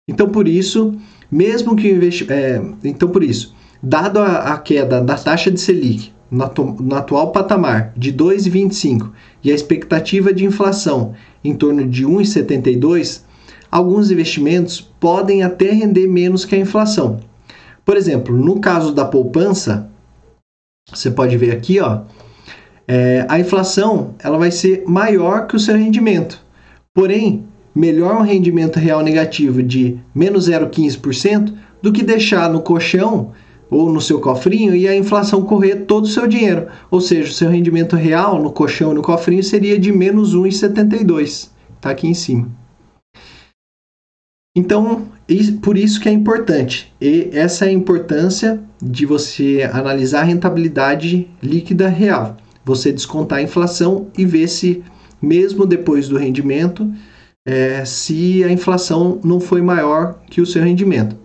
Então, por isso, mesmo que o investimento. É, então, por isso, dado a, a queda da taxa de Selic no atual patamar de 2,25 e a expectativa de inflação em torno de 1,72, alguns investimentos podem até render menos que a inflação. Por exemplo, no caso da poupança, você pode ver aqui, ó, é, a inflação ela vai ser maior que o seu rendimento. Porém, melhor um rendimento real negativo de menos 0,15% do que deixar no colchão ou no seu cofrinho e a inflação correr todo o seu dinheiro. Ou seja, o seu rendimento real no colchão no cofrinho seria de menos 1,72. Está aqui em cima. Então, por isso que é importante. E essa é a importância de você analisar a rentabilidade líquida real. Você descontar a inflação e ver se, mesmo depois do rendimento, é, se a inflação não foi maior que o seu rendimento.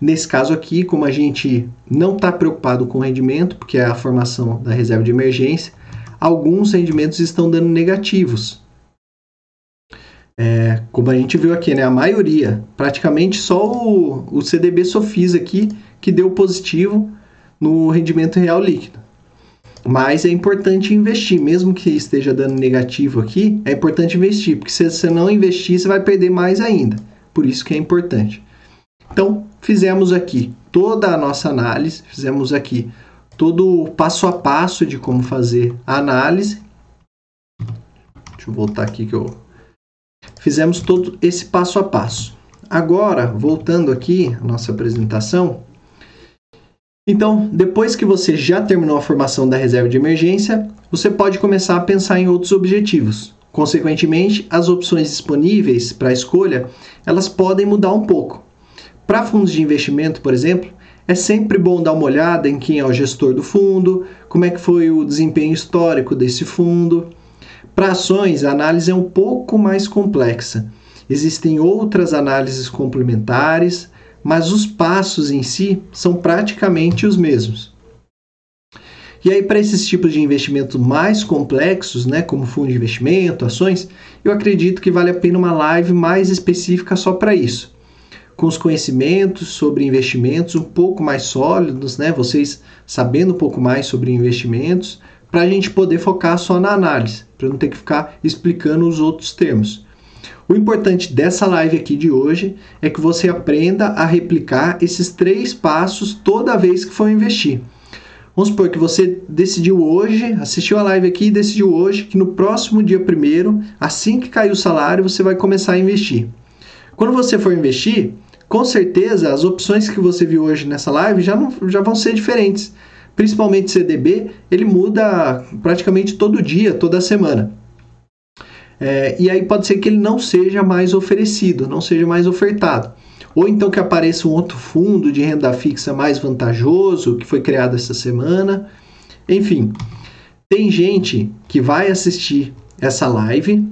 Nesse caso aqui, como a gente não está preocupado com rendimento, porque é a formação da reserva de emergência, alguns rendimentos estão dando negativos. É, como a gente viu aqui, né, a maioria, praticamente só o, o CDB Sofis aqui que deu positivo no rendimento real líquido. Mas é importante investir, mesmo que esteja dando negativo aqui, é importante investir, porque se você não investir, você vai perder mais ainda. Por isso que é importante. Então, fizemos aqui toda a nossa análise, fizemos aqui todo o passo a passo de como fazer a análise. Deixa eu voltar aqui que eu fizemos todo esse passo a passo. Agora, voltando aqui a nossa apresentação, então, depois que você já terminou a formação da reserva de emergência, você pode começar a pensar em outros objetivos. Consequentemente, as opções disponíveis para escolha, elas podem mudar um pouco. Para fundos de investimento, por exemplo, é sempre bom dar uma olhada em quem é o gestor do fundo, como é que foi o desempenho histórico desse fundo. Para ações, a análise é um pouco mais complexa. Existem outras análises complementares, mas os passos em si são praticamente os mesmos. E aí, para esses tipos de investimento mais complexos, né, como fundo de investimento, ações, eu acredito que vale a pena uma live mais específica só para isso. Com os conhecimentos sobre investimentos um pouco mais sólidos, né, vocês sabendo um pouco mais sobre investimentos, para a gente poder focar só na análise, para não ter que ficar explicando os outros termos. O importante dessa live aqui de hoje é que você aprenda a replicar esses três passos toda vez que for investir. Vamos supor que você decidiu hoje, assistiu a live aqui e decidiu hoje que no próximo dia primeiro, assim que cair o salário, você vai começar a investir. Quando você for investir, com certeza as opções que você viu hoje nessa live já, não, já vão ser diferentes. Principalmente CDB, ele muda praticamente todo dia, toda semana. É, e aí pode ser que ele não seja mais oferecido, não seja mais ofertado. Ou então que apareça um outro fundo de renda fixa mais vantajoso que foi criado essa semana. Enfim, tem gente que vai assistir essa live,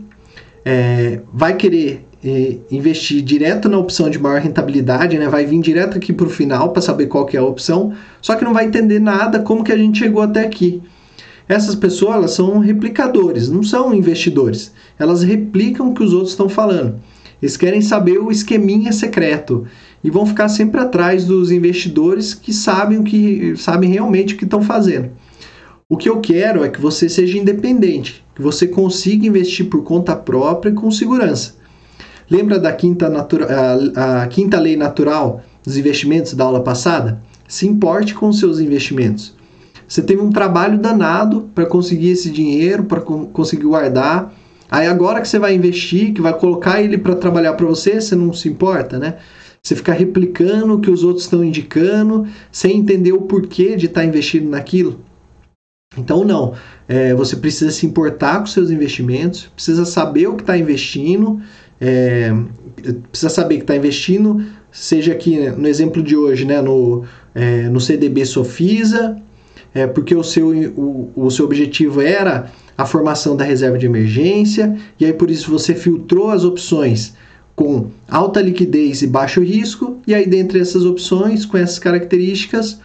é, vai querer investir direto na opção de maior rentabilidade, né? vai vir direto aqui para o final para saber qual que é a opção, só que não vai entender nada como que a gente chegou até aqui. Essas pessoas elas são replicadores, não são investidores. Elas replicam o que os outros estão falando. Eles querem saber o esqueminha secreto e vão ficar sempre atrás dos investidores que sabem o que sabem realmente o que estão fazendo. O que eu quero é que você seja independente, que você consiga investir por conta própria com segurança. Lembra da quinta, natura, a, a quinta lei natural dos investimentos da aula passada? Se importe com os seus investimentos. Você teve um trabalho danado para conseguir esse dinheiro, para conseguir guardar. Aí agora que você vai investir, que vai colocar ele para trabalhar para você, você não se importa, né? Você fica replicando o que os outros estão indicando, sem entender o porquê de estar tá investindo naquilo. Então, não. É, você precisa se importar com seus investimentos, precisa saber o que está investindo, é, precisa saber que está investindo, seja aqui no exemplo de hoje, né, no, é, no CDB Sofisa, é, porque o seu, o, o seu objetivo era a formação da reserva de emergência, e aí por isso você filtrou as opções com alta liquidez e baixo risco, e aí dentre essas opções, com essas características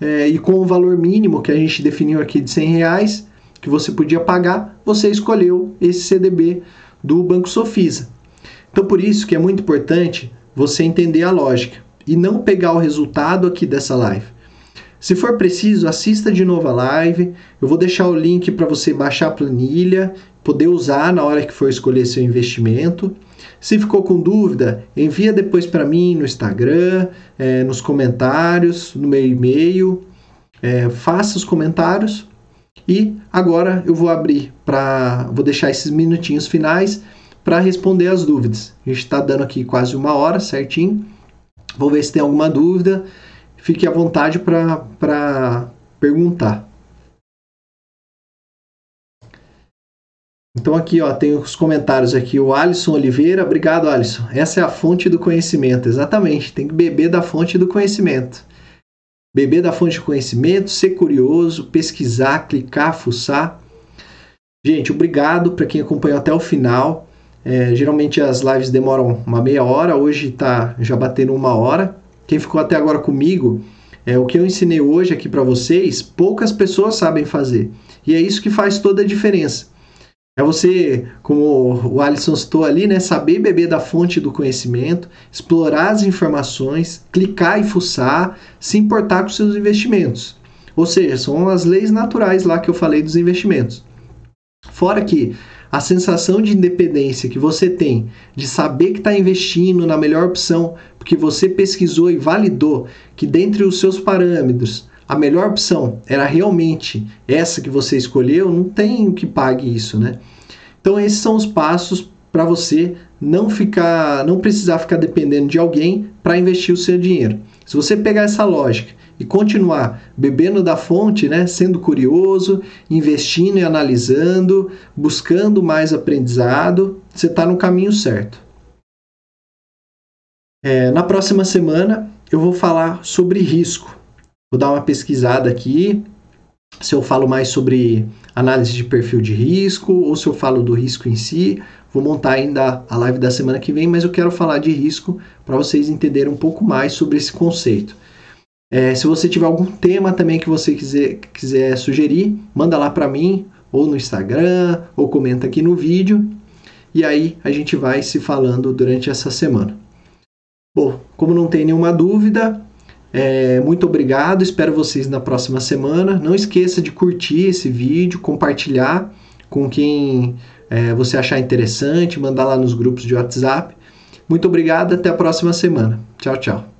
é, e com o valor mínimo que a gente definiu aqui de 100 reais, que você podia pagar, você escolheu esse CDB do Banco Sofisa. Então por isso que é muito importante você entender a lógica e não pegar o resultado aqui dessa live. Se for preciso, assista de novo a live. Eu vou deixar o link para você baixar a planilha, poder usar na hora que for escolher seu investimento. Se ficou com dúvida, envia depois para mim no Instagram, é, nos comentários, no meu e-mail. É, faça os comentários. E agora eu vou abrir para. Vou deixar esses minutinhos finais para responder as dúvidas. A gente está dando aqui quase uma hora certinho. Vou ver se tem alguma dúvida fique à vontade para perguntar. Então aqui ó, tem os comentários aqui, o Alisson Oliveira, obrigado Alisson. Essa é a fonte do conhecimento, exatamente. Tem que beber da fonte do conhecimento. Beber da fonte do conhecimento, ser curioso, pesquisar, clicar, fuçar. Gente, obrigado para quem acompanhou até o final. É, geralmente as lives demoram uma meia hora, hoje está já batendo uma hora. Quem ficou até agora comigo, é, o que eu ensinei hoje aqui para vocês, poucas pessoas sabem fazer. E é isso que faz toda a diferença. É você, como o Alisson citou ali, né, saber beber da fonte do conhecimento, explorar as informações, clicar e fuçar, se importar com seus investimentos. Ou seja, são as leis naturais lá que eu falei dos investimentos. Fora que a sensação de independência que você tem de saber que está investindo na melhor opção, porque você pesquisou e validou que dentre os seus parâmetros a melhor opção era realmente essa que você escolheu, não tem o que pague isso, né? Então esses são os passos para você não ficar, não precisar ficar dependendo de alguém para investir o seu dinheiro. Se você pegar essa lógica e continuar bebendo da fonte, né, sendo curioso, investindo e analisando, buscando mais aprendizado, você está no caminho certo. É, na próxima semana eu vou falar sobre risco. Vou dar uma pesquisada aqui, se eu falo mais sobre análise de perfil de risco ou se eu falo do risco em si. Vou montar ainda a live da semana que vem, mas eu quero falar de risco para vocês entenderem um pouco mais sobre esse conceito. É, se você tiver algum tema também que você quiser, quiser sugerir, manda lá para mim, ou no Instagram, ou comenta aqui no vídeo. E aí a gente vai se falando durante essa semana. Bom, como não tem nenhuma dúvida, é, muito obrigado, espero vocês na próxima semana. Não esqueça de curtir esse vídeo, compartilhar com quem é, você achar interessante, mandar lá nos grupos de WhatsApp. Muito obrigado, até a próxima semana. Tchau, tchau.